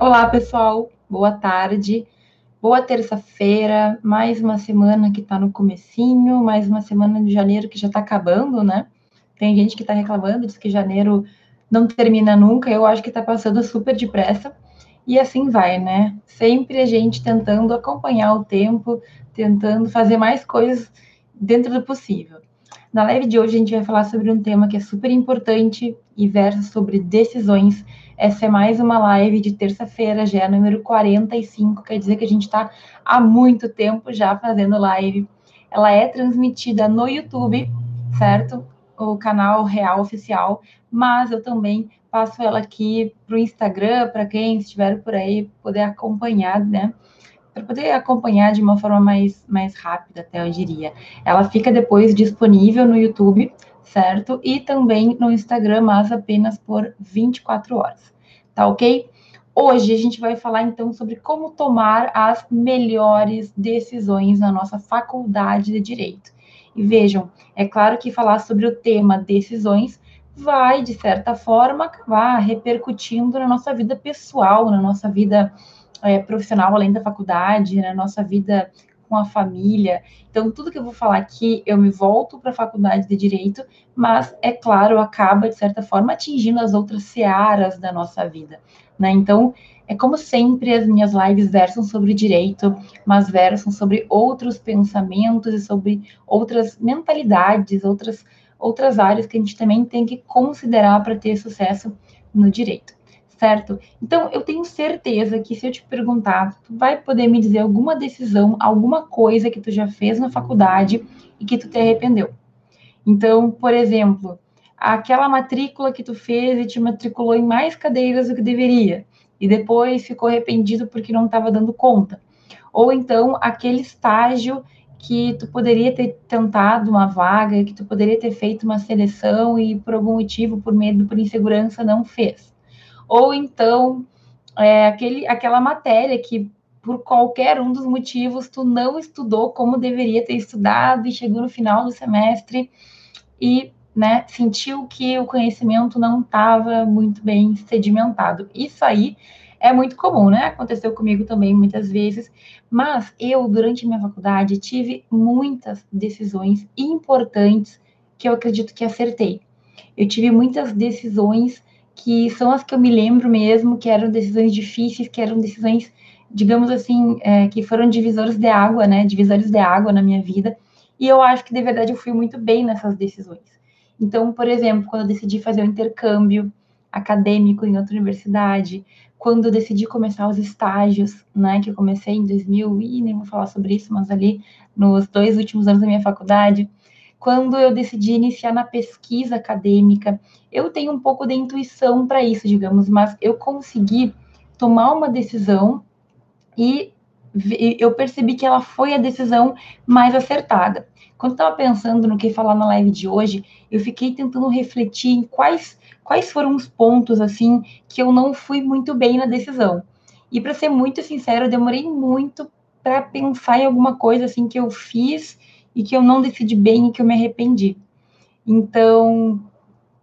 Olá, pessoal. Boa tarde. Boa terça-feira. Mais uma semana que está no comecinho, mais uma semana de janeiro que já está acabando, né? Tem gente que está reclamando, diz que janeiro não termina nunca. Eu acho que está passando super depressa. E assim vai, né? Sempre a gente tentando acompanhar o tempo, tentando fazer mais coisas dentro do possível. Na live de hoje a gente vai falar sobre um tema que é super importante e versa sobre decisões essa é mais uma live de terça-feira, já é número 45, quer dizer que a gente está há muito tempo já fazendo live. Ela é transmitida no YouTube, certo? O canal Real Oficial, mas eu também passo ela aqui para o Instagram, para quem estiver por aí poder acompanhar, né? Para poder acompanhar de uma forma mais, mais rápida, até eu diria. Ela fica depois disponível no YouTube, certo? E também no Instagram, mas apenas por 24 horas, tá ok? Hoje a gente vai falar então sobre como tomar as melhores decisões na nossa faculdade de direito. E vejam, é claro que falar sobre o tema decisões vai, de certa forma, acabar repercutindo na nossa vida pessoal, na nossa vida é, profissional além da faculdade, na nossa vida com a família. Então, tudo que eu vou falar aqui, eu me volto para a faculdade de direito, mas, é claro, acaba, de certa forma, atingindo as outras searas da nossa vida. Né? Então, é como sempre, as minhas lives versam sobre direito, mas versam sobre outros pensamentos e sobre outras mentalidades, outras, outras áreas que a gente também tem que considerar para ter sucesso no direito certo? Então, eu tenho certeza que se eu te perguntar, tu vai poder me dizer alguma decisão, alguma coisa que tu já fez na faculdade e que tu te arrependeu. Então, por exemplo, aquela matrícula que tu fez e te matriculou em mais cadeiras do que deveria, e depois ficou arrependido porque não estava dando conta. Ou então, aquele estágio que tu poderia ter tentado uma vaga, que tu poderia ter feito uma seleção e por algum motivo, por medo, por insegurança, não fez ou então é, aquele, aquela matéria que por qualquer um dos motivos tu não estudou como deveria ter estudado e chegou no final do semestre e né, sentiu que o conhecimento não estava muito bem sedimentado. Isso aí é muito comum, né? Aconteceu comigo também muitas vezes, mas eu, durante minha faculdade, tive muitas decisões importantes que eu acredito que acertei. Eu tive muitas decisões que são as que eu me lembro mesmo, que eram decisões difíceis, que eram decisões, digamos assim, é, que foram divisores de água, né? Divisores de água na minha vida. E eu acho que, de verdade, eu fui muito bem nessas decisões. Então, por exemplo, quando eu decidi fazer o um intercâmbio acadêmico em outra universidade, quando eu decidi começar os estágios, né, que eu comecei em 2000, e nem vou falar sobre isso, mas ali nos dois últimos anos da minha faculdade, quando eu decidi iniciar na pesquisa acadêmica, eu tenho um pouco de intuição para isso, digamos, mas eu consegui tomar uma decisão e eu percebi que ela foi a decisão mais acertada. Quando estava pensando no que falar na live de hoje, eu fiquei tentando refletir em quais, quais foram os pontos assim que eu não fui muito bem na decisão. E para ser muito sincero, eu demorei muito para pensar em alguma coisa assim que eu fiz e que eu não decidi bem e que eu me arrependi. Então,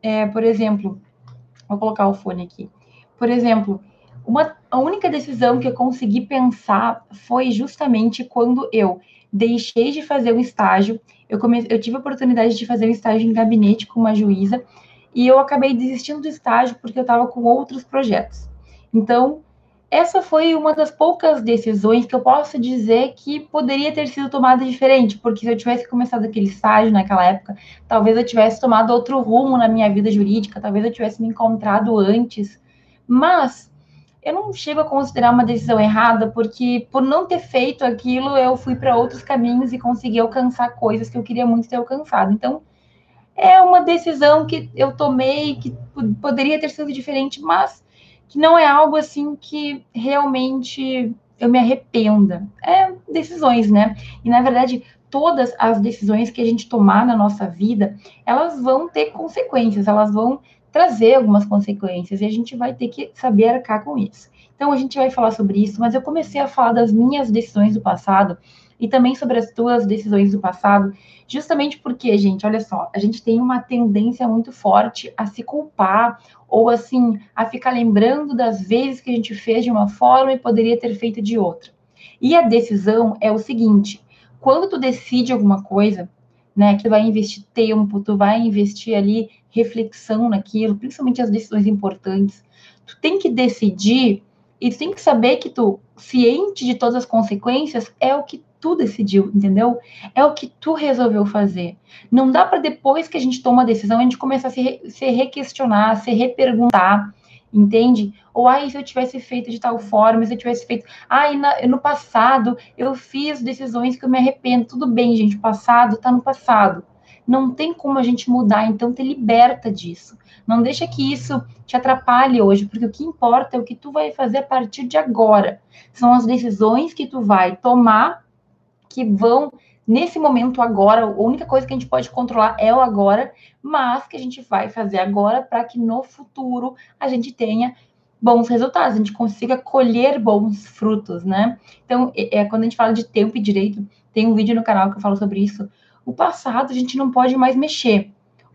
é, por exemplo, vou colocar o fone aqui. Por exemplo, uma, a única decisão que eu consegui pensar foi justamente quando eu deixei de fazer um estágio. Eu, eu tive a oportunidade de fazer um estágio em gabinete com uma juíza e eu acabei desistindo do estágio porque eu estava com outros projetos. Então, essa foi uma das poucas decisões que eu posso dizer que poderia ter sido tomada diferente, porque se eu tivesse começado aquele estágio naquela época, talvez eu tivesse tomado outro rumo na minha vida jurídica, talvez eu tivesse me encontrado antes. Mas eu não chego a considerar uma decisão errada, porque por não ter feito aquilo, eu fui para outros caminhos e consegui alcançar coisas que eu queria muito ter alcançado. Então, é uma decisão que eu tomei que poderia ter sido diferente, mas que não é algo assim que realmente eu me arrependa. É decisões, né? E na verdade, todas as decisões que a gente tomar na nossa vida, elas vão ter consequências, elas vão trazer algumas consequências e a gente vai ter que saber arcar com isso. Então a gente vai falar sobre isso, mas eu comecei a falar das minhas decisões do passado e também sobre as tuas decisões do passado, justamente porque, gente, olha só, a gente tem uma tendência muito forte a se culpar ou assim, a ficar lembrando das vezes que a gente fez de uma forma e poderia ter feito de outra. E a decisão é o seguinte: quando tu decide alguma coisa, né, que tu vai investir tempo, tu vai investir ali reflexão naquilo, principalmente as decisões importantes, tu tem que decidir e tu tem que saber que tu, ciente de todas as consequências, é o que tu decidiu, entendeu? É o que tu resolveu fazer. Não dá para depois que a gente toma a decisão, a gente começar a se, re, se requestionar, se reperguntar, entende? Ou, ai, se eu tivesse feito de tal forma, se eu tivesse feito. Ai, na, no passado eu fiz decisões que eu me arrependo. Tudo bem, gente, passado tá no passado. Não tem como a gente mudar, então te liberta disso. Não deixa que isso te atrapalhe hoje, porque o que importa é o que tu vai fazer a partir de agora. São as decisões que tu vai tomar que vão nesse momento agora, a única coisa que a gente pode controlar é o agora, mas que a gente vai fazer agora para que no futuro a gente tenha bons resultados, a gente consiga colher bons frutos, né? Então, é, é, quando a gente fala de tempo e direito, tem um vídeo no canal que eu falo sobre isso. O passado a gente não pode mais mexer.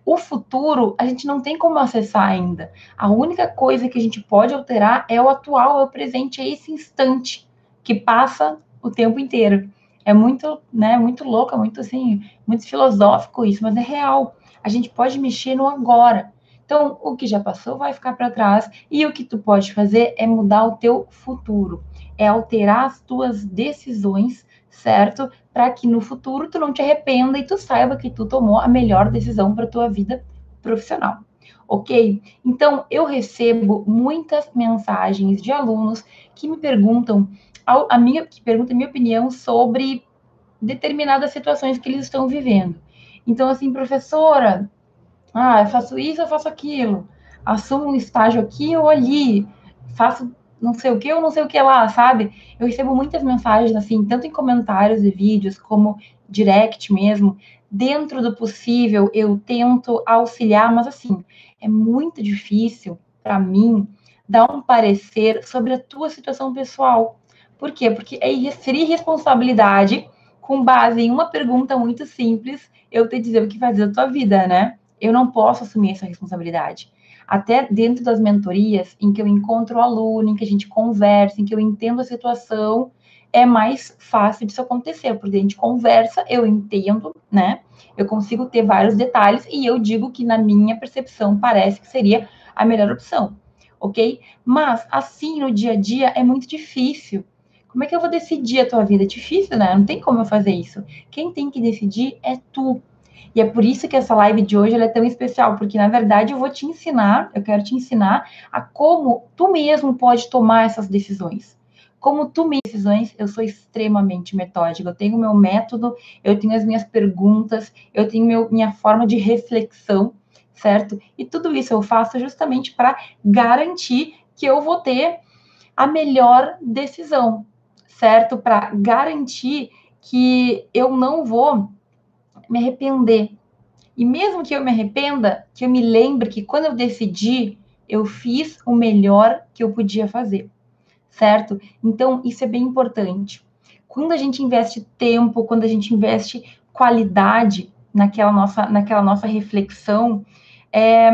O futuro a gente não tem como acessar ainda. A única coisa que a gente pode alterar é o atual, é o presente, é esse instante que passa o tempo inteiro. É muito, né, muito louco, muito assim, muito filosófico isso, mas é real. A gente pode mexer no agora. Então, o que já passou vai ficar para trás e o que tu pode fazer é mudar o teu futuro, é alterar as tuas decisões, certo? Para que no futuro tu não te arrependa e tu saiba que tu tomou a melhor decisão para tua vida profissional. Ok? Então, eu recebo muitas mensagens de alunos que me perguntam a, minha que pergunta a minha opinião sobre determinadas situações que eles estão vivendo. Então, assim, professora, ah, eu faço isso, eu faço aquilo, assumo um estágio aqui ou ali, faço não sei o que ou não sei o que lá, sabe? Eu recebo muitas mensagens, assim, tanto em comentários de vídeos como direct mesmo. Dentro do possível, eu tento auxiliar, mas assim, é muito difícil para mim dar um parecer sobre a tua situação pessoal. Por quê? Porque é irresponsabilidade, com base em uma pergunta muito simples, eu te dizer o que fazer da tua vida, né? Eu não posso assumir essa responsabilidade. Até dentro das mentorias, em que eu encontro o aluno, em que a gente conversa, em que eu entendo a situação, é mais fácil disso acontecer, porque a gente conversa, eu entendo, né? Eu consigo ter vários detalhes e eu digo que, na minha percepção, parece que seria a melhor opção, ok? Mas, assim, no dia a dia, é muito difícil como é que eu vou decidir a tua vida? É difícil, né? Não tem como eu fazer isso. Quem tem que decidir é tu. E é por isso que essa live de hoje é tão especial, porque na verdade eu vou te ensinar, eu quero te ensinar a como tu mesmo pode tomar essas decisões. Como tu me decisões, eu sou extremamente metódica. Eu tenho meu método, eu tenho as minhas perguntas, eu tenho meu, minha forma de reflexão, certo? E tudo isso eu faço justamente para garantir que eu vou ter a melhor decisão, certo? Para garantir que eu não vou me arrepender. E mesmo que eu me arrependa, que eu me lembre que quando eu decidi, eu fiz o melhor que eu podia fazer, certo? Então, isso é bem importante. Quando a gente investe tempo, quando a gente investe qualidade naquela nossa, naquela nossa reflexão, é,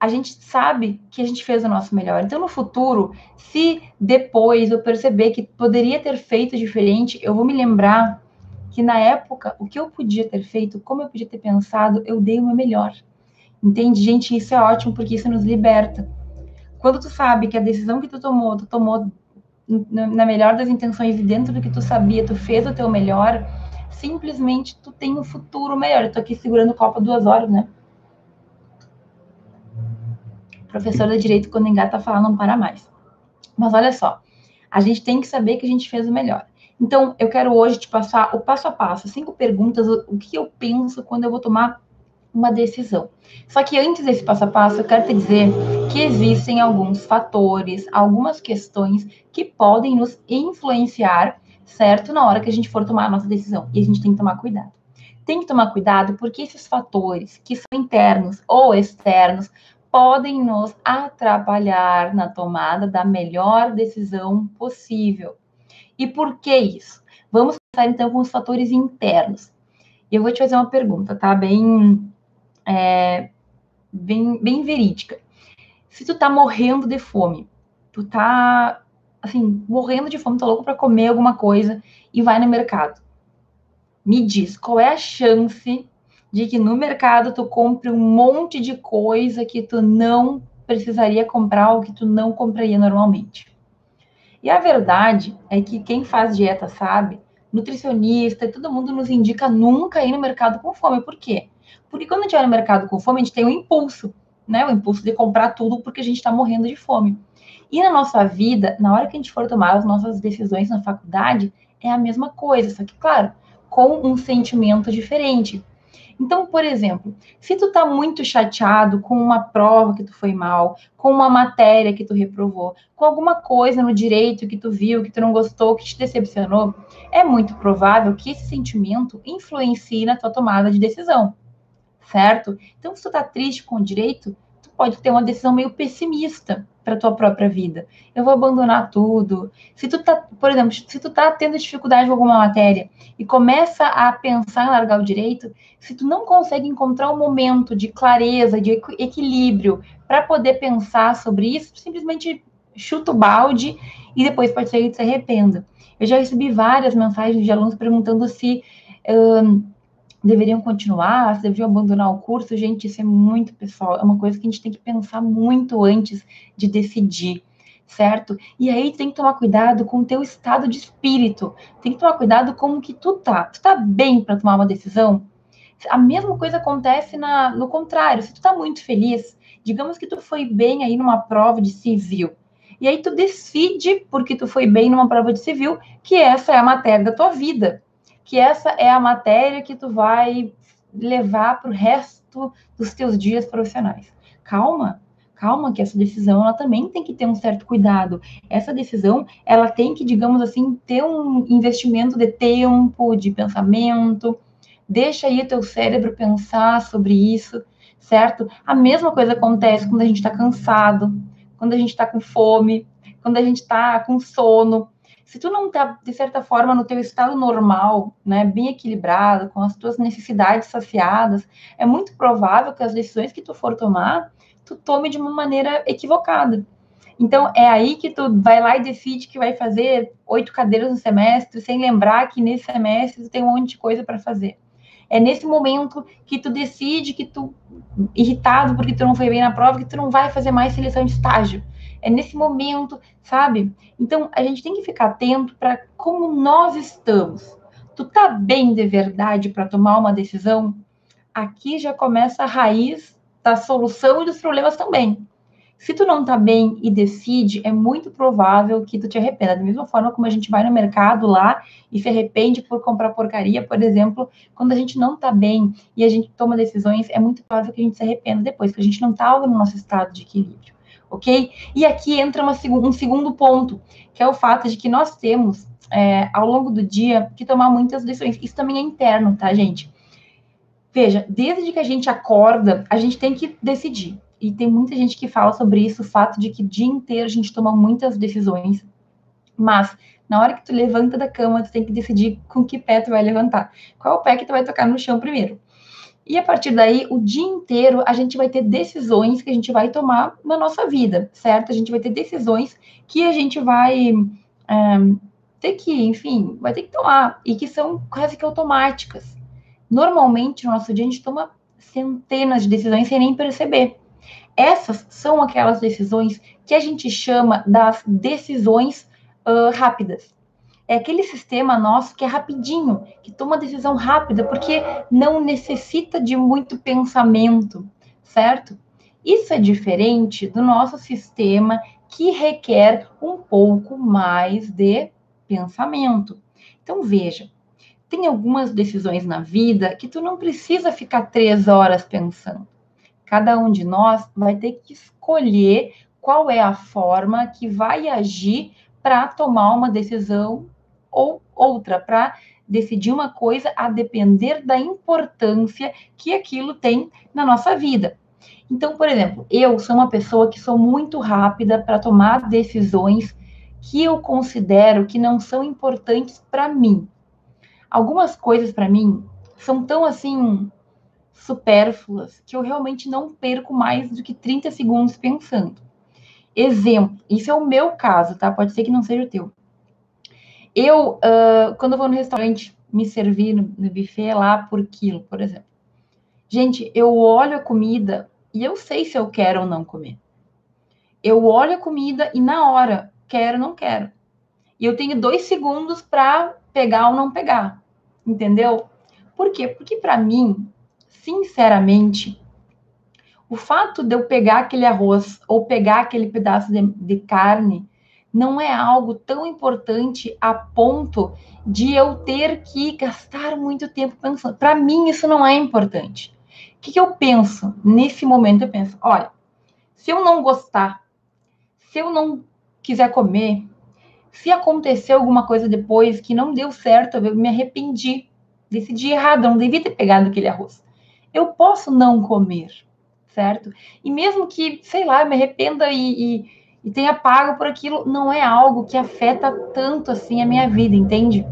a gente sabe que a gente fez o nosso melhor. Então, no futuro, se depois eu perceber que poderia ter feito diferente, eu vou me lembrar que na época, o que eu podia ter feito, como eu podia ter pensado, eu dei o meu melhor. Entende, gente? Isso é ótimo porque isso nos liberta. Quando tu sabe que a decisão que tu tomou, tu tomou na melhor das intenções e dentro do que tu sabia, tu fez o teu melhor, simplesmente tu tem um futuro melhor. Eu tô aqui segurando o copo duas horas, né? Professor de direito, quando engata falar, não para mais. Mas olha só, a gente tem que saber que a gente fez o melhor. Então, eu quero hoje te passar o passo a passo, cinco perguntas, o que eu penso quando eu vou tomar uma decisão. Só que antes desse passo a passo, eu quero te dizer que existem alguns fatores, algumas questões que podem nos influenciar, certo? Na hora que a gente for tomar a nossa decisão. E a gente tem que tomar cuidado. Tem que tomar cuidado porque esses fatores, que são internos ou externos, podem nos atrapalhar na tomada da melhor decisão possível. E por que isso? Vamos então com os fatores internos. E eu vou te fazer uma pergunta, tá? Bem, é, bem, bem verídica. Se tu tá morrendo de fome, tu tá, assim, morrendo de fome, tá louco para comer alguma coisa e vai no mercado. Me diz, qual é a chance de que no mercado tu compre um monte de coisa que tu não precisaria comprar ou que tu não compraria normalmente? E a verdade é que quem faz dieta sabe, nutricionista e todo mundo nos indica nunca ir no mercado com fome. Por quê? Porque quando a gente vai no mercado com fome, a gente tem um impulso, né? O impulso de comprar tudo porque a gente está morrendo de fome. E na nossa vida, na hora que a gente for tomar as nossas decisões na faculdade, é a mesma coisa, só que, claro, com um sentimento diferente. Então, por exemplo, se tu tá muito chateado com uma prova que tu foi mal, com uma matéria que tu reprovou, com alguma coisa no direito que tu viu, que tu não gostou, que te decepcionou, é muito provável que esse sentimento influencie na tua tomada de decisão, certo? Então, se tu tá triste com o direito, tu pode ter uma decisão meio pessimista para tua própria vida. Eu vou abandonar tudo. Se tu tá, por exemplo, se tu tá tendo dificuldade com alguma matéria e começa a pensar em largar o direito, se tu não consegue encontrar um momento de clareza, de equilíbrio para poder pensar sobre isso, simplesmente chuta o balde e depois pode ser que se arrependa. Eu já recebi várias mensagens de alunos perguntando se um, deveriam continuar, se deveriam abandonar o curso. Gente, isso é muito pessoal, é uma coisa que a gente tem que pensar muito antes de decidir, certo? E aí tem que tomar cuidado com o teu estado de espírito, tem que tomar cuidado com o que tu tá. Tu tá bem para tomar uma decisão? A mesma coisa acontece na, no contrário, se tu tá muito feliz, digamos que tu foi bem aí numa prova de civil, e aí tu decide, porque tu foi bem numa prova de civil, que essa é a matéria da tua vida que essa é a matéria que tu vai levar para o resto dos teus dias profissionais. Calma, calma, que essa decisão ela também tem que ter um certo cuidado. Essa decisão ela tem que, digamos assim, ter um investimento de tempo, de pensamento. Deixa aí teu cérebro pensar sobre isso, certo? A mesma coisa acontece quando a gente está cansado, quando a gente está com fome, quando a gente está com sono se tu não tá, de certa forma, no teu estado normal, né, bem equilibrado, com as tuas necessidades saciadas, é muito provável que as decisões que tu for tomar, tu tome de uma maneira equivocada. Então, é aí que tu vai lá e decide que vai fazer oito cadeiras no semestre, sem lembrar que nesse semestre tu tem um monte de coisa para fazer. É nesse momento que tu decide que tu, irritado porque tu não foi bem na prova, que tu não vai fazer mais seleção de estágio é nesse momento, sabe? Então a gente tem que ficar atento para como nós estamos. Tu tá bem de verdade para tomar uma decisão? Aqui já começa a raiz da solução e dos problemas também. Se tu não tá bem e decide, é muito provável que tu te arrependa. Da mesma forma como a gente vai no mercado lá e se arrepende por comprar porcaria, por exemplo, quando a gente não tá bem e a gente toma decisões, é muito provável que a gente se arrependa depois, porque a gente não tava no nosso estado de equilíbrio ok? E aqui entra uma, um segundo ponto, que é o fato de que nós temos, é, ao longo do dia, que tomar muitas decisões. Isso também é interno, tá, gente? Veja, desde que a gente acorda, a gente tem que decidir. E tem muita gente que fala sobre isso, o fato de que o dia inteiro a gente toma muitas decisões, mas na hora que tu levanta da cama, tu tem que decidir com que pé tu vai levantar. Qual é o pé que tu vai tocar no chão primeiro? E a partir daí, o dia inteiro, a gente vai ter decisões que a gente vai tomar na nossa vida, certo? A gente vai ter decisões que a gente vai é, ter que, enfim, vai ter que tomar, e que são quase que automáticas. Normalmente, no nosso dia, a gente toma centenas de decisões sem nem perceber. Essas são aquelas decisões que a gente chama das decisões uh, rápidas é aquele sistema nosso que é rapidinho, que toma decisão rápida, porque não necessita de muito pensamento, certo? Isso é diferente do nosso sistema que requer um pouco mais de pensamento. Então, veja, tem algumas decisões na vida que tu não precisa ficar três horas pensando. Cada um de nós vai ter que escolher qual é a forma que vai agir para tomar uma decisão ou outra, para decidir uma coisa a depender da importância que aquilo tem na nossa vida. Então, por exemplo, eu sou uma pessoa que sou muito rápida para tomar decisões que eu considero que não são importantes para mim. algumas coisas para mim são tão assim supérfluas que eu realmente não perco mais do que 30 segundos pensando. Exemplo, isso é o meu caso, tá? Pode ser que não seja o teu. Eu, uh, quando eu vou no restaurante me servir no, no buffet lá por quilo, por exemplo. Gente, eu olho a comida e eu sei se eu quero ou não comer. Eu olho a comida e na hora, quero ou não quero. E eu tenho dois segundos para pegar ou não pegar. Entendeu? Por quê? Porque para mim, sinceramente, o fato de eu pegar aquele arroz ou pegar aquele pedaço de, de carne não é algo tão importante a ponto de eu ter que gastar muito tempo pensando. Para mim, isso não é importante. O que, que eu penso? Nesse momento, eu penso: olha, se eu não gostar, se eu não quiser comer, se acontecer alguma coisa depois que não deu certo, eu me arrependi, decidi errado, não devia ter pegado aquele arroz. Eu posso não comer, certo? E mesmo que, sei lá, eu me arrependa e, e, e tenha pago por aquilo, não é algo que afeta tanto assim a minha vida, entende?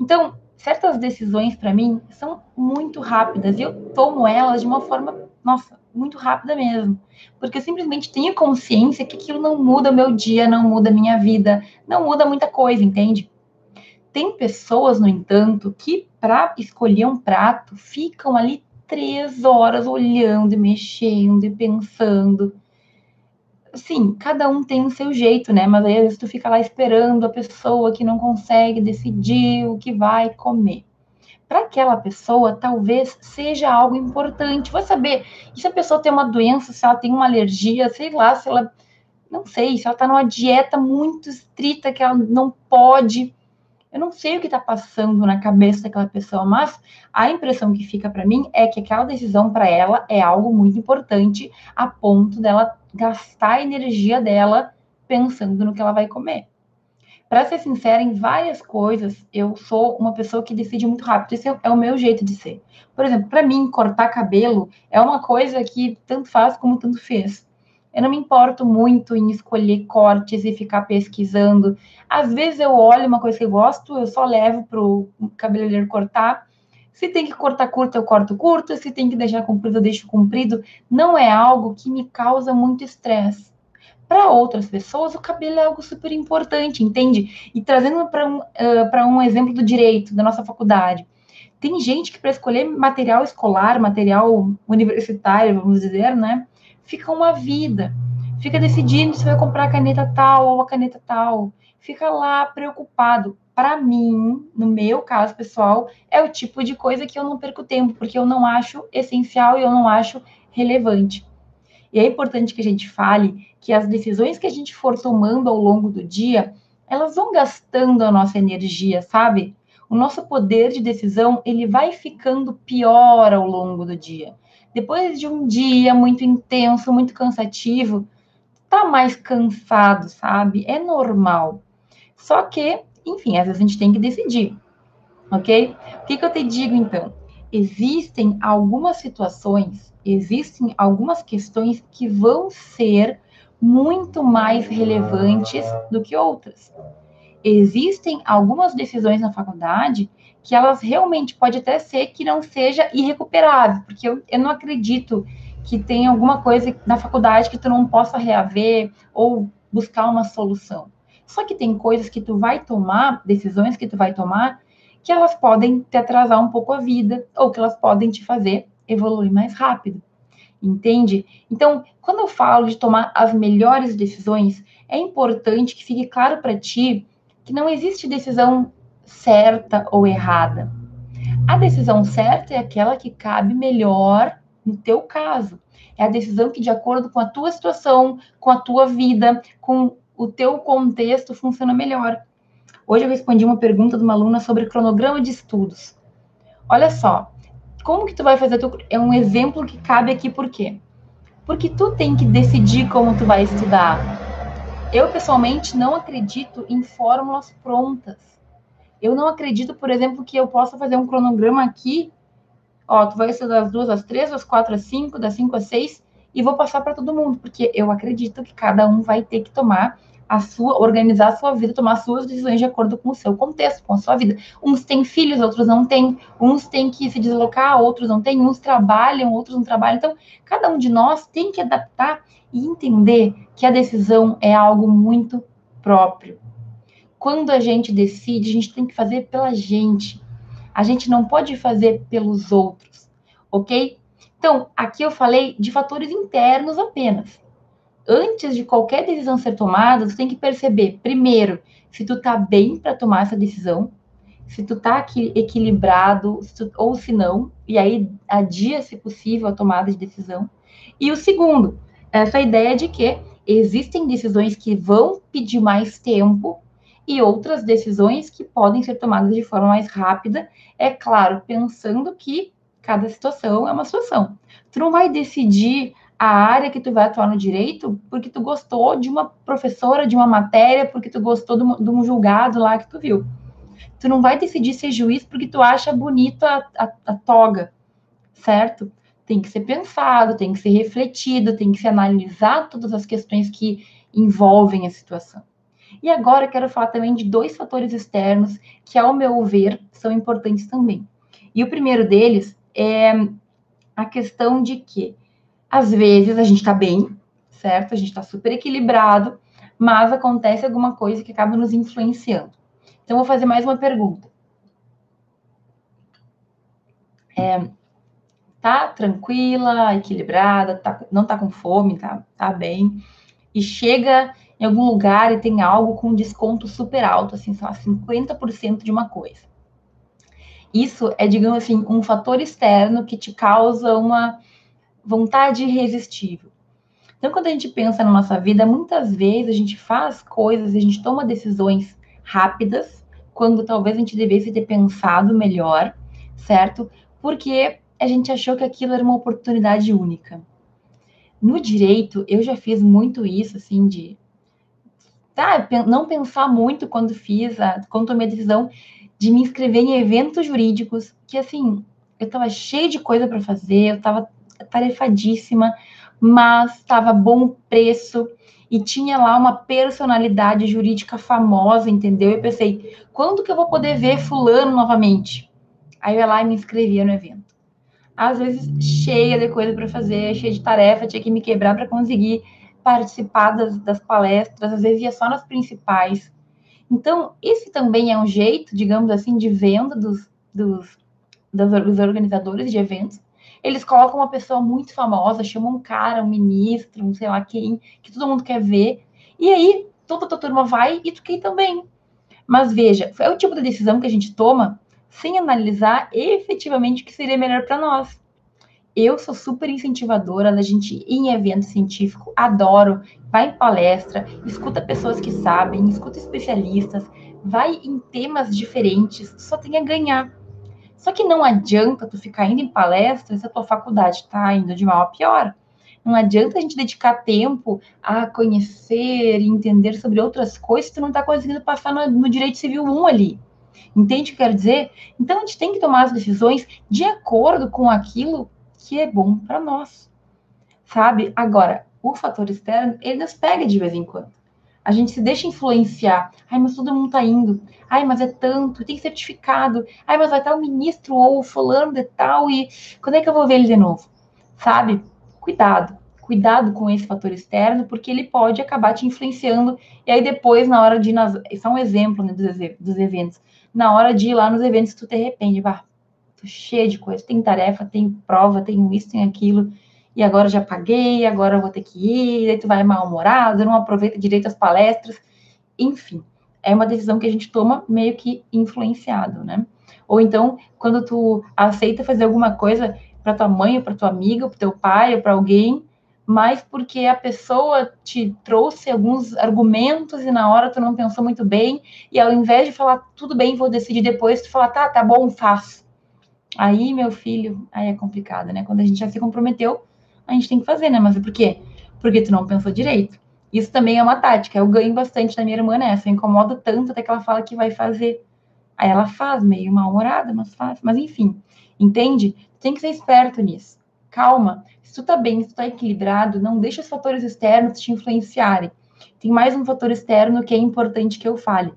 Então, certas decisões para mim são muito rápidas e eu tomo elas de uma forma, nossa, muito rápida mesmo. Porque eu simplesmente tenho consciência que aquilo não muda o meu dia, não muda a minha vida, não muda muita coisa, entende? Tem pessoas, no entanto, que para escolher um prato ficam ali três horas olhando e mexendo e pensando sim, cada um tem o seu jeito, né? Mas aí às vezes tu fica lá esperando a pessoa que não consegue decidir o que vai comer. Para aquela pessoa, talvez seja algo importante. Vai saber e se a pessoa tem uma doença, se ela tem uma alergia, sei lá, se ela. Não sei, se ela está numa dieta muito estrita que ela não pode. Eu não sei o que está passando na cabeça daquela pessoa, mas a impressão que fica para mim é que aquela decisão para ela é algo muito importante a ponto dela gastar a energia dela pensando no que ela vai comer. Para ser sincera, em várias coisas, eu sou uma pessoa que decide muito rápido. Esse é o meu jeito de ser. Por exemplo, para mim, cortar cabelo é uma coisa que tanto faz como tanto fez. Eu não me importo muito em escolher cortes e ficar pesquisando. Às vezes eu olho uma coisa que eu gosto, eu só levo para o cabeleireiro cortar se tem que cortar curto, eu corto curto. Se tem que deixar comprido, eu deixo comprido. Não é algo que me causa muito estresse. Para outras pessoas, o cabelo é algo super importante, entende? E trazendo para um, uh, um exemplo do direito, da nossa faculdade. Tem gente que, para escolher material escolar, material universitário, vamos dizer, né? Fica uma vida. Fica decidindo se vai comprar a caneta tal ou a caneta tal. Fica lá preocupado para mim, no meu caso pessoal, é o tipo de coisa que eu não perco tempo, porque eu não acho essencial e eu não acho relevante. E é importante que a gente fale que as decisões que a gente for tomando ao longo do dia, elas vão gastando a nossa energia, sabe? O nosso poder de decisão, ele vai ficando pior ao longo do dia. Depois de um dia muito intenso, muito cansativo, tá mais cansado, sabe? É normal. Só que enfim, às vezes a gente tem que decidir, ok? O que, que eu te digo então? Existem algumas situações, existem algumas questões que vão ser muito mais relevantes do que outras. Existem algumas decisões na faculdade que elas realmente pode até ser que não seja irrecuperável, porque eu, eu não acredito que tem alguma coisa na faculdade que tu não possa reaver ou buscar uma solução. Só que tem coisas que tu vai tomar, decisões que tu vai tomar, que elas podem te atrasar um pouco a vida, ou que elas podem te fazer evoluir mais rápido. Entende? Então, quando eu falo de tomar as melhores decisões, é importante que fique claro para ti que não existe decisão certa ou errada. A decisão certa é aquela que cabe melhor no teu caso. É a decisão que, de acordo com a tua situação, com a tua vida, com o teu contexto funciona melhor. Hoje eu respondi uma pergunta de uma aluna sobre cronograma de estudos. Olha só, como que tu vai fazer? É um exemplo que cabe aqui por quê? Porque tu tem que decidir como tu vai estudar. Eu, pessoalmente, não acredito em fórmulas prontas. Eu não acredito, por exemplo, que eu possa fazer um cronograma aqui. Ó, tu vai estudar das duas às três, das quatro às cinco, das cinco às seis, e vou passar para todo mundo, porque eu acredito que cada um vai ter que tomar a sua, organizar a sua vida, tomar suas decisões de acordo com o seu contexto, com a sua vida. Uns têm filhos, outros não têm. Uns têm que se deslocar, outros não têm. Uns trabalham, outros não trabalham. Então, cada um de nós tem que adaptar e entender que a decisão é algo muito próprio. Quando a gente decide, a gente tem que fazer pela gente. A gente não pode fazer pelos outros, ok? Então, aqui eu falei de fatores internos apenas. Antes de qualquer decisão ser tomada, tu tem que perceber, primeiro, se tu tá bem para tomar essa decisão, se tu tá aqui equilibrado, se tu, ou se não, e aí adia, se possível, a tomada de decisão. E o segundo, essa ideia de que existem decisões que vão pedir mais tempo e outras decisões que podem ser tomadas de forma mais rápida, é claro, pensando que cada situação é uma situação. Tu não vai decidir a área que tu vai atuar no direito porque tu gostou de uma professora, de uma matéria, porque tu gostou de, um julgado lá que tu viu. Tu não vai decidir ser juiz porque tu acha bonita a, a, a toga, certo? Tem que ser pensado, tem que ser refletido, tem que se analisar todas as questões que envolvem a situação. E agora quero falar também de dois fatores externos que, ao meu ver, são importantes também. E o primeiro deles é a questão de que, às vezes, a gente está bem, certo? A gente está super equilibrado, mas acontece alguma coisa que acaba nos influenciando. Então, vou fazer mais uma pergunta. É, tá tranquila, equilibrada, tá, não tá com fome, tá, tá bem, e chega em algum lugar e tem algo com desconto super alto, assim, lá, 50% de uma coisa. Isso é, digamos assim, um fator externo que te causa uma vontade irresistível. Então, quando a gente pensa na nossa vida, muitas vezes a gente faz coisas, a gente toma decisões rápidas, quando talvez a gente devesse ter pensado melhor, certo? Porque a gente achou que aquilo era uma oportunidade única. No direito, eu já fiz muito isso, assim, de tá, não pensar muito quando fiz, a, quando tomei a decisão de me inscrever em eventos jurídicos, que assim, eu estava cheia de coisa para fazer, eu estava tarefadíssima, mas estava bom preço e tinha lá uma personalidade jurídica famosa, entendeu? Eu pensei, quando que eu vou poder ver fulano novamente? Aí eu ia lá e me inscrevia no evento. Às vezes cheia de coisa para fazer, cheia de tarefa, tinha que me quebrar para conseguir participar das, das palestras, às vezes ia só nas principais. Então, esse também é um jeito, digamos assim, de venda dos, dos, dos organizadores de eventos. Eles colocam uma pessoa muito famosa, chamam um cara, um ministro, um sei lá quem, que todo mundo quer ver. E aí, toda a tua turma vai e tu quer também. Mas veja, é o tipo de decisão que a gente toma sem analisar efetivamente o que seria melhor para nós. Eu sou super incentivadora da gente ir em evento científico, adoro, vai em palestra, escuta pessoas que sabem, escuta especialistas, vai em temas diferentes, só tem a ganhar. Só que não adianta tu ficar indo em palestras se a tua faculdade está indo de mal a pior. Não adianta a gente dedicar tempo a conhecer e entender sobre outras coisas se tu não está conseguindo passar no, no direito civil 1 ali. Entende o que eu quero dizer? Então a gente tem que tomar as decisões de acordo com aquilo que é bom para nós. Sabe? Agora, o fator externo, ele nos pega de vez em quando. A gente se deixa influenciar. Ai, mas todo mundo tá indo. Ai, mas é tanto, tem certificado. Ai, mas vai estar o ministro ou o fulano de tal e quando é que eu vou ver ele de novo? Sabe? Cuidado. Cuidado com esse fator externo, porque ele pode acabar te influenciando. E aí depois, na hora de. Isso é um exemplo né, dos, dos eventos. Na hora de ir lá nos eventos, tu te arrepende. Bah, cheia de coisa. Tem tarefa, tem prova, tem isso, tem aquilo. E agora já paguei, agora eu vou ter que ir, aí tu vai mal-humorado, não aproveita direito as palestras. Enfim, é uma decisão que a gente toma meio que influenciado, né? Ou então, quando tu aceita fazer alguma coisa para tua mãe, para tua amiga, para teu pai, ou para alguém, mas porque a pessoa te trouxe alguns argumentos e na hora tu não pensou muito bem, e ao invés de falar tudo bem, vou decidir depois, tu fala, tá, tá bom, faz. Aí, meu filho, aí é complicado, né? Quando a gente já se comprometeu, a gente tem que fazer, né? Mas por quê? Porque tu não pensou direito. Isso também é uma tática. Eu ganho bastante da minha irmã nessa. Eu incomodo tanto até que ela fala que vai fazer. Aí ela faz, meio mal-humorada, mas faz. Mas enfim, entende? Tem que ser esperto nisso. Calma. Se tu tá bem, se tu tá equilibrado, não deixa os fatores externos te influenciarem. tem mais um fator externo que é importante que eu fale,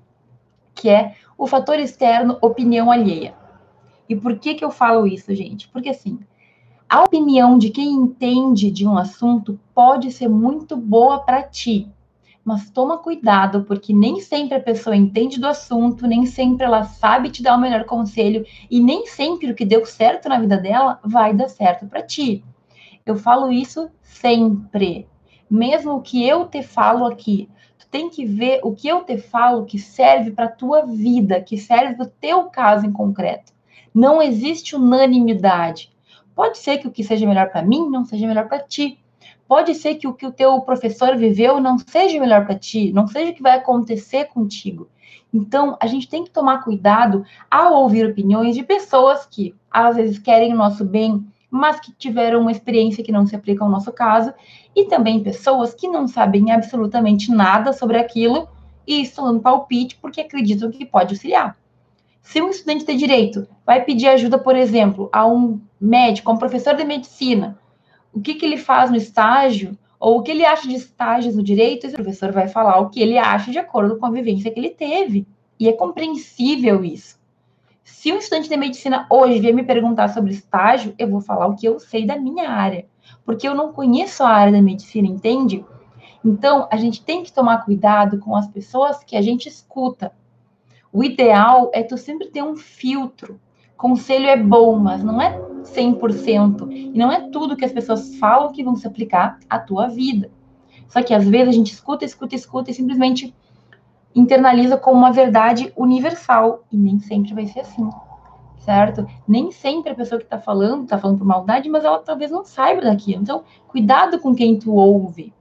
que é o fator externo opinião alheia. E por que que eu falo isso, gente? Porque assim, a opinião de quem entende de um assunto pode ser muito boa para ti, mas toma cuidado, porque nem sempre a pessoa entende do assunto, nem sempre ela sabe te dar o melhor conselho e nem sempre o que deu certo na vida dela vai dar certo para ti. Eu falo isso sempre. Mesmo o que eu te falo aqui, tu tem que ver o que eu te falo que serve para tua vida, que serve o teu caso em concreto. Não existe unanimidade. Pode ser que o que seja melhor para mim não seja melhor para ti. Pode ser que o que o teu professor viveu não seja melhor para ti, não seja o que vai acontecer contigo. Então, a gente tem que tomar cuidado ao ouvir opiniões de pessoas que às vezes querem o nosso bem, mas que tiveram uma experiência que não se aplica ao nosso caso, e também pessoas que não sabem absolutamente nada sobre aquilo e estão dando palpite porque acreditam que pode auxiliar. Se um estudante de direito vai pedir ajuda, por exemplo, a um médico, a um professor de medicina, o que, que ele faz no estágio, ou o que ele acha de estágios no direito, esse professor vai falar o que ele acha de acordo com a vivência que ele teve. E é compreensível isso. Se um estudante de medicina hoje vier me perguntar sobre estágio, eu vou falar o que eu sei da minha área, porque eu não conheço a área da medicina, entende? Então, a gente tem que tomar cuidado com as pessoas que a gente escuta. O ideal é tu sempre ter um filtro. Conselho é bom, mas não é 100%. E não é tudo que as pessoas falam que vão se aplicar à tua vida. Só que às vezes a gente escuta, escuta, escuta e simplesmente internaliza como uma verdade universal. E nem sempre vai ser assim. Certo? Nem sempre a pessoa que está falando, está falando por maldade, mas ela talvez não saiba daquilo. Então, cuidado com quem tu ouve.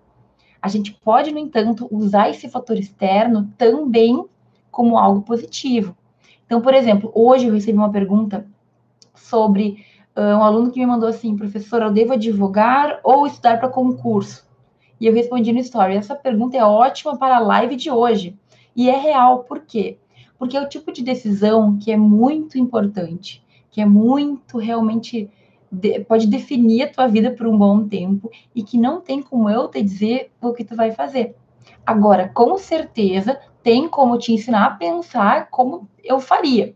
A gente pode, no entanto, usar esse fator externo também como algo positivo. Então, por exemplo, hoje eu recebi uma pergunta sobre um aluno que me mandou assim, professor, eu devo advogar ou estudar para concurso? E eu respondi no story, essa pergunta é ótima para a live de hoje. E é real, por quê? Porque é o tipo de decisão que é muito importante, que é muito realmente de, pode definir a tua vida por um bom tempo e que não tem como eu te dizer o que tu vai fazer. Agora, com certeza, tem como te ensinar a pensar como eu faria.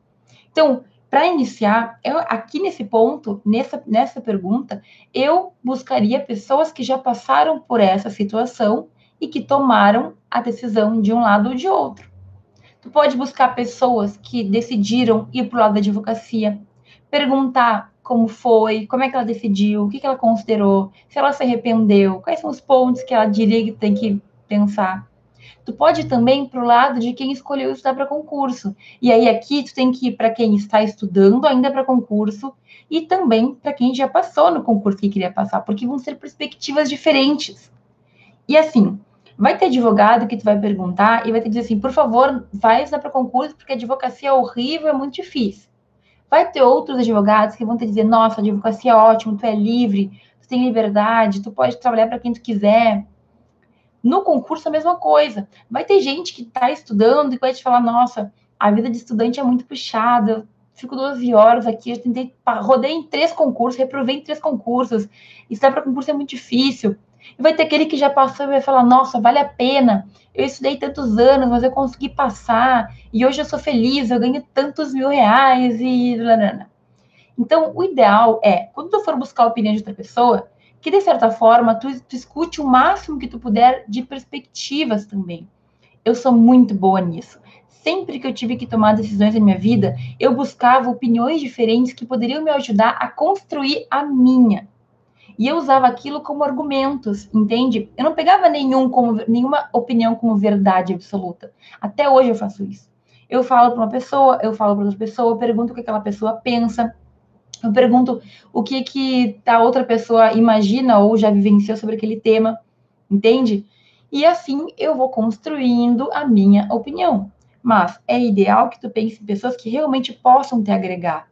Então, para iniciar, eu, aqui nesse ponto, nessa, nessa pergunta, eu buscaria pessoas que já passaram por essa situação e que tomaram a decisão de um lado ou de outro. Tu pode buscar pessoas que decidiram ir para o lado da advocacia, perguntar como foi, como é que ela decidiu, o que, que ela considerou, se ela se arrependeu, quais são os pontos que ela diria que tem que pensar. Tu pode ir também para o lado de quem escolheu estudar para concurso. E aí aqui tu tem que ir para quem está estudando ainda para concurso e também para quem já passou no concurso que queria passar, porque vão ser perspectivas diferentes. E assim, vai ter advogado que tu vai perguntar e vai te dizer assim, por favor, vai estudar para concurso porque a advocacia é horrível, é muito difícil. Vai ter outros advogados que vão te dizer, nossa, a advocacia é ótimo, tu é livre, tu tem liberdade, tu pode trabalhar para quem tu quiser. No concurso, a mesma coisa. Vai ter gente que está estudando e vai te falar: nossa, a vida de estudante é muito puxada, fico 12 horas aqui, eu tentei, rodei em três concursos, reprovei em três concursos, estudar para concurso é muito difícil. E vai ter aquele que já passou e vai falar: nossa, vale a pena, eu estudei tantos anos, mas eu consegui passar, e hoje eu sou feliz, eu ganho tantos mil reais e. Então, o ideal é, quando tu for buscar a opinião de outra pessoa, que de certa forma tu, tu escute o máximo que tu puder de perspectivas também. Eu sou muito boa nisso. Sempre que eu tive que tomar decisões na minha vida, eu buscava opiniões diferentes que poderiam me ajudar a construir a minha. E eu usava aquilo como argumentos, entende? Eu não pegava nenhum como, nenhuma opinião como verdade absoluta. Até hoje eu faço isso. Eu falo para uma pessoa, eu falo para outra pessoa, eu pergunto o que aquela pessoa pensa, eu pergunto o que que a outra pessoa imagina ou já vivenciou sobre aquele tema, entende? E assim eu vou construindo a minha opinião. Mas é ideal que tu pense em pessoas que realmente possam te agregar.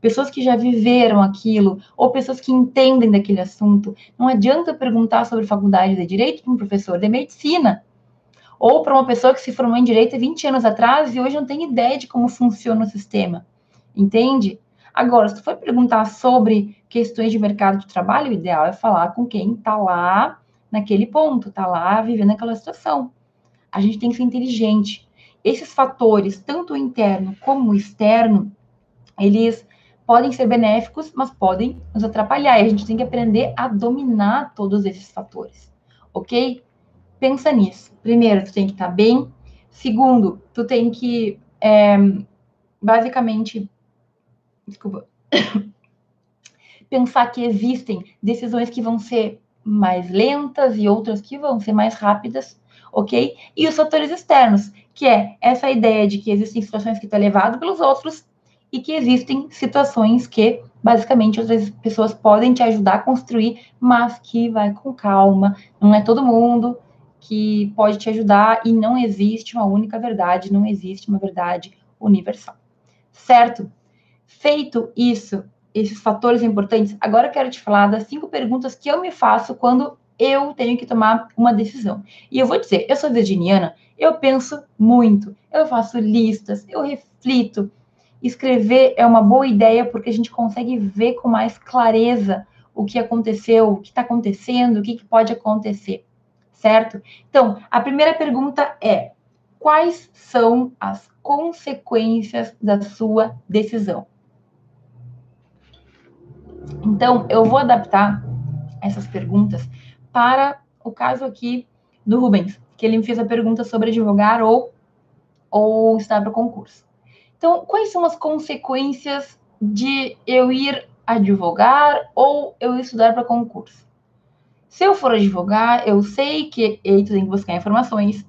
Pessoas que já viveram aquilo, ou pessoas que entendem daquele assunto. Não adianta perguntar sobre faculdade de direito para um professor de medicina, ou para uma pessoa que se formou em direito há 20 anos atrás e hoje não tem ideia de como funciona o sistema. Entende? Agora, se tu for perguntar sobre questões de mercado de trabalho, o ideal é falar com quem está lá naquele ponto, está lá vivendo aquela situação. a gente tem que ser inteligente. Esses fatores, tanto o interno como o externo, eles podem ser benéficos, mas podem nos atrapalhar. E a gente tem que aprender a dominar todos esses fatores, ok? Pensa nisso. Primeiro, tu tem que estar tá bem. Segundo, tu tem que, é, basicamente, desculpa, pensar que existem decisões que vão ser mais lentas e outras que vão ser mais rápidas, ok? E os fatores externos, que é essa ideia de que existem situações que tu é levado pelos outros e que existem situações que, basicamente, outras pessoas podem te ajudar a construir, mas que vai com calma. Não é todo mundo que pode te ajudar e não existe uma única verdade, não existe uma verdade universal. Certo? Feito isso, esses fatores importantes, agora eu quero te falar das cinco perguntas que eu me faço quando eu tenho que tomar uma decisão. E eu vou dizer, eu sou virginiana, eu penso muito, eu faço listas, eu reflito, escrever é uma boa ideia porque a gente consegue ver com mais clareza o que aconteceu, o que está acontecendo, o que, que pode acontecer, certo? Então, a primeira pergunta é: quais são as consequências da sua decisão? Então, eu vou adaptar essas perguntas para o caso aqui do Rubens, que ele me fez a pergunta sobre advogar ou, ou estar para concurso. Então, quais são as consequências de eu ir advogar ou eu estudar para concurso? Se eu for advogar, eu sei que eu tenho que buscar informações.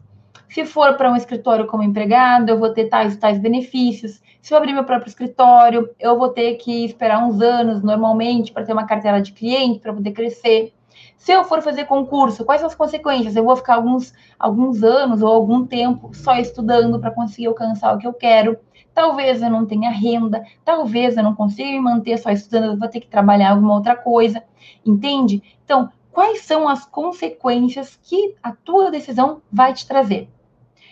Se for para um escritório como empregado, eu vou ter tais tais benefícios. Se eu abrir meu próprio escritório, eu vou ter que esperar uns anos, normalmente, para ter uma cartela de cliente, para poder crescer. Se eu for fazer concurso, quais são as consequências? Eu vou ficar alguns, alguns anos ou algum tempo só estudando para conseguir alcançar o que eu quero. Talvez eu não tenha renda, talvez eu não consiga me manter só estudando, eu vou ter que trabalhar alguma outra coisa, entende? Então, quais são as consequências que a tua decisão vai te trazer?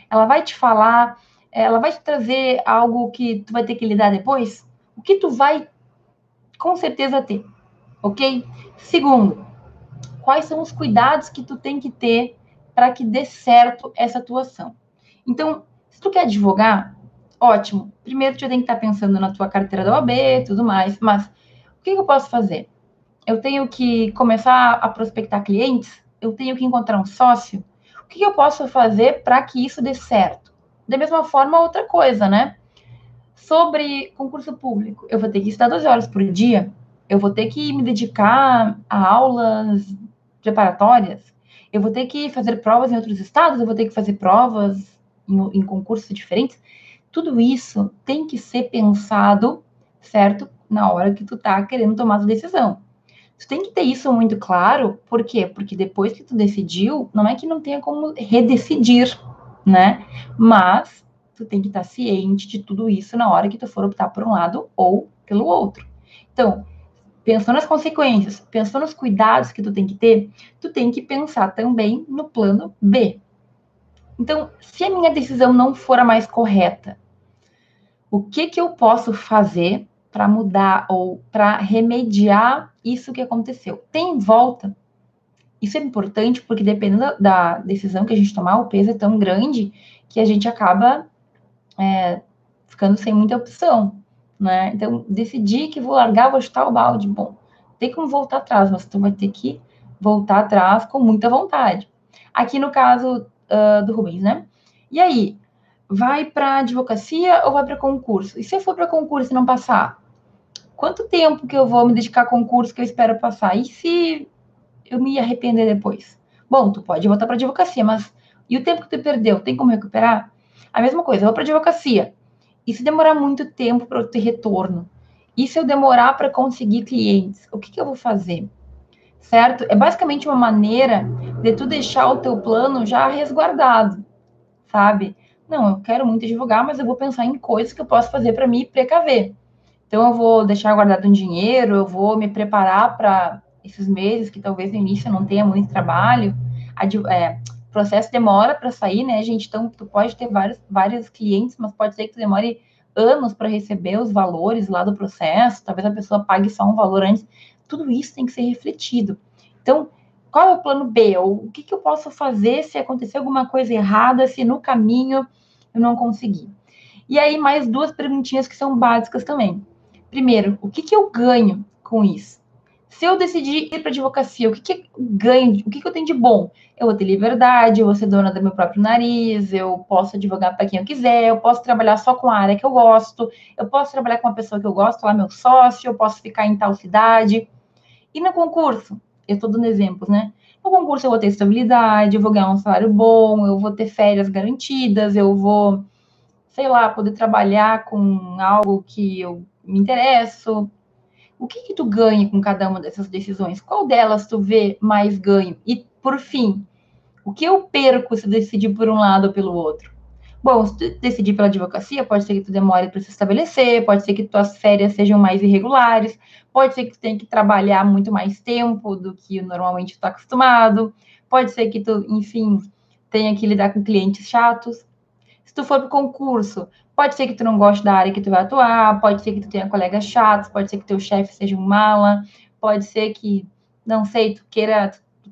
Ela vai te falar, ela vai te trazer algo que tu vai ter que lidar depois? O que tu vai com certeza ter, ok? Segundo, quais são os cuidados que tu tem que ter para que dê certo essa tua ação? Então, se tu quer advogar, ótimo. Primeiro, tu tem que estar pensando na tua carteira da OAB e tudo mais, mas o que eu posso fazer? Eu tenho que começar a prospectar clientes? Eu tenho que encontrar um sócio? O que eu posso fazer para que isso dê certo? Da mesma forma, outra coisa, né? Sobre concurso público, eu vou ter que estudar 12 horas por dia, eu vou ter que me dedicar a aulas preparatórias, eu vou ter que fazer provas em outros estados, eu vou ter que fazer provas em, em concursos diferentes. Tudo isso tem que ser pensado, certo? Na hora que tu tá querendo tomar a decisão. Tu tem que ter isso muito claro, por quê? Porque depois que tu decidiu, não é que não tenha como redecidir, né? Mas tu tem que estar tá ciente de tudo isso na hora que tu for optar por um lado ou pelo outro. Então, pensando nas consequências, pensando nos cuidados que tu tem que ter, tu tem que pensar também no plano B. Então, se a minha decisão não for a mais correta, o que, que eu posso fazer para mudar ou para remediar isso que aconteceu? Tem volta. Isso é importante porque dependendo da decisão que a gente tomar, o peso é tão grande que a gente acaba é, ficando sem muita opção, né? Então, decidir que vou largar, vou chutar o balde, bom, tem como voltar atrás, mas tu vai ter que voltar atrás com muita vontade. Aqui no caso uh, do Rubens, né? E aí, vai para advocacia ou vai para concurso? E se eu for para concurso e não passar? Quanto tempo que eu vou me dedicar a concurso que eu espero passar? E se eu me arrepender depois? Bom, tu pode voltar para advocacia, mas e o tempo que tu perdeu, tem como recuperar? A mesma coisa, eu vou para advocacia. E se demorar muito tempo para eu ter retorno? E se eu demorar para conseguir clientes? O que, que eu vou fazer? Certo? É basicamente uma maneira de tu deixar o teu plano já resguardado, sabe? Não, eu quero muito divulgar, mas eu vou pensar em coisas que eu posso fazer para me precaver. Então, eu vou deixar guardado um dinheiro, eu vou me preparar para esses meses que talvez no início não tenha muito trabalho. A, é, o processo demora para sair, né, gente? Então, tu pode ter vários, vários clientes, mas pode ser que tu demore anos para receber os valores lá do processo. Talvez a pessoa pague só um valor antes. Tudo isso tem que ser refletido. Então, Qual é o plano B? Ou o que, que eu posso fazer se acontecer alguma coisa errada, se no caminho eu não conseguir? E aí, mais duas perguntinhas que são básicas também. Primeiro, o que, que eu ganho com isso? Se eu decidir ir para advocacia, o que, que eu ganho? O que, que eu tenho de bom? Eu vou ter liberdade, eu vou ser dona do meu próprio nariz, eu posso advogar para quem eu quiser, eu posso trabalhar só com a área que eu gosto, eu posso trabalhar com uma pessoa que eu gosto, lá meu sócio, eu posso ficar em tal cidade. E no concurso? Eu estou dando exemplos, né? No concurso eu vou ter estabilidade, eu vou ganhar um salário bom, eu vou ter férias garantidas, eu vou, sei lá, poder trabalhar com algo que eu me interesso. O que que tu ganha com cada uma dessas decisões? Qual delas tu vê mais ganho? E, por fim, o que eu perco se decidir por um lado ou pelo outro? Bom, se tu decidir pela advocacia, pode ser que tu demore para se estabelecer, pode ser que tuas férias sejam mais irregulares, pode ser que tu tenha que trabalhar muito mais tempo do que normalmente tu está acostumado, pode ser que tu, enfim, tenha que lidar com clientes chatos. Se tu for para o concurso, pode ser que tu não goste da área que tu vai atuar, pode ser que tu tenha colegas chatos, pode ser que teu chefe seja um mala, pode ser que, não sei, tu queira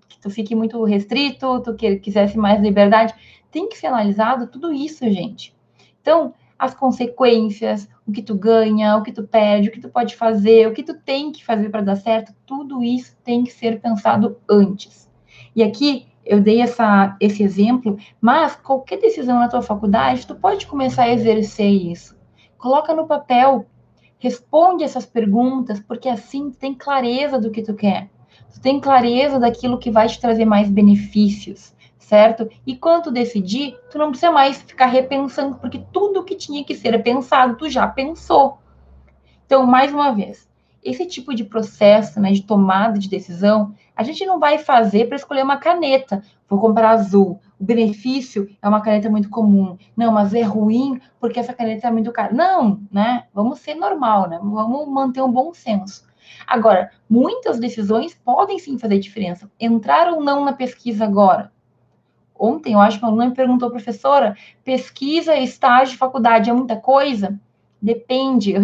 que tu fique muito restrito, tu que, quisesse mais liberdade tem que ser analisado tudo isso, gente. Então, as consequências, o que tu ganha, o que tu perde, o que tu pode fazer, o que tu tem que fazer para dar certo, tudo isso tem que ser pensado antes. E aqui eu dei essa, esse exemplo, mas qualquer decisão na tua faculdade, tu pode começar a exercer isso. Coloca no papel, responde essas perguntas, porque assim tu tem clareza do que tu quer. Tu tem clareza daquilo que vai te trazer mais benefícios certo? E quando tu decidir, tu não precisa mais ficar repensando, porque tudo que tinha que ser pensado, tu já pensou. Então, mais uma vez, esse tipo de processo, né, de tomada de decisão, a gente não vai fazer para escolher uma caneta. Vou comprar azul. O benefício é uma caneta muito comum. Não, mas é ruim porque essa caneta é muito cara. Não, né? Vamos ser normal, né? Vamos manter um bom senso. Agora, muitas decisões podem sim fazer diferença. Entrar ou não na pesquisa agora, Ontem, eu acho que uma aluna me perguntou, professora, pesquisa, estágio, faculdade é muita coisa? Depende. Eu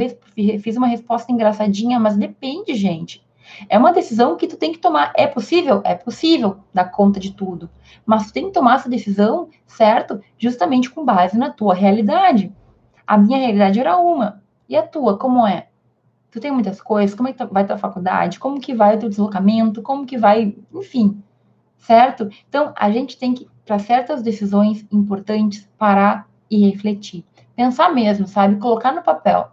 fiz uma resposta engraçadinha, mas depende, gente. É uma decisão que tu tem que tomar. É possível? É possível dar conta de tudo. Mas tu tem que tomar essa decisão, certo? Justamente com base na tua realidade. A minha realidade era uma. E a tua, como é? Tu tem muitas coisas, como é que vai tua faculdade? Como que vai o teu deslocamento? Como que vai, enfim, certo? Então, a gente tem que para certas decisões importantes, parar e refletir. Pensar mesmo, sabe? Colocar no papel.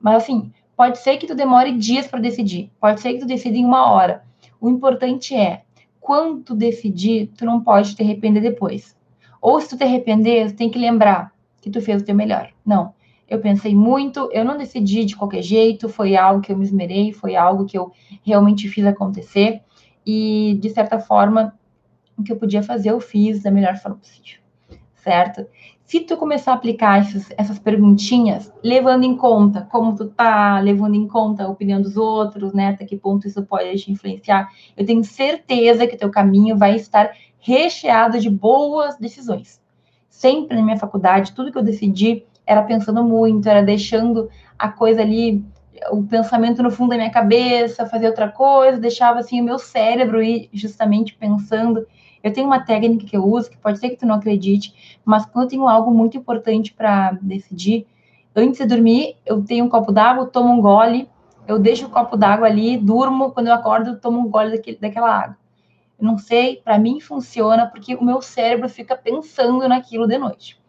Mas assim, pode ser que tu demore dias para decidir, pode ser que tu decida em uma hora. O importante é, quando tu decidir, tu não pode te arrepender depois. Ou se tu te arrepender, tu tem que lembrar que tu fez o teu melhor. Não, eu pensei muito, eu não decidi de qualquer jeito, foi algo que eu me esmerei, foi algo que eu realmente fiz acontecer. E, de certa forma, o que eu podia fazer, eu fiz da melhor forma possível, certo? Se tu começar a aplicar essas, perguntinhas, levando em conta como tu tá, levando em conta a opinião dos outros, né, até que ponto isso pode te influenciar, eu tenho certeza que teu caminho vai estar recheado de boas decisões. Sempre na minha faculdade, tudo que eu decidi era pensando muito, era deixando a coisa ali o pensamento no fundo da minha cabeça, fazer outra coisa, deixava assim o meu cérebro ir justamente pensando eu tenho uma técnica que eu uso, que pode ser que tu não acredite, mas quando eu tenho algo muito importante para decidir, antes de dormir, eu tenho um copo d'água, tomo um gole, eu deixo o copo d'água ali, durmo, quando eu acordo, eu tomo um gole daquele, daquela água. Não sei, para mim funciona porque o meu cérebro fica pensando naquilo de noite.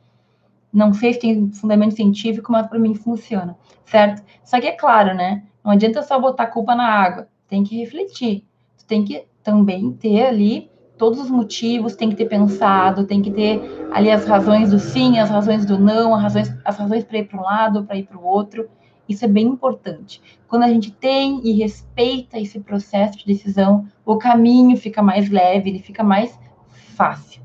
Não sei se tem fundamento científico, mas para mim funciona, certo? Só que é claro, né? Não adianta só botar culpa na água, tem que refletir. Tu tem que também ter ali todos os motivos, tem que ter pensado, tem que ter ali as razões do sim, as razões do não, as razões, as razões para ir para um lado, para ir para o outro. Isso é bem importante. Quando a gente tem e respeita esse processo de decisão, o caminho fica mais leve, ele fica mais fácil.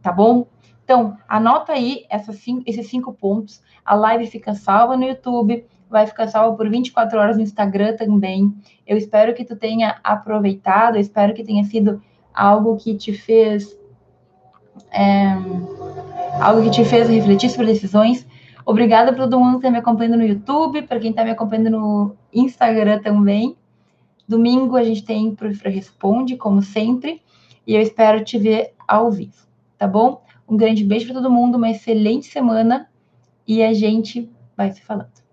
Tá bom? Então, anota aí cinco, esses cinco pontos. A live fica salva no YouTube, vai ficar salva por 24 horas no Instagram também. Eu espero que tu tenha aproveitado, eu espero que tenha sido algo que te fez é, algo que te fez refletir sobre decisões. Obrigada para todo mundo que está me acompanhando no YouTube, para quem está me acompanhando no Instagram também. Domingo a gente tem Professora Responde, como sempre. e eu espero te ver ao vivo, tá bom? Um grande beijo para todo mundo, uma excelente semana e a gente vai se falando.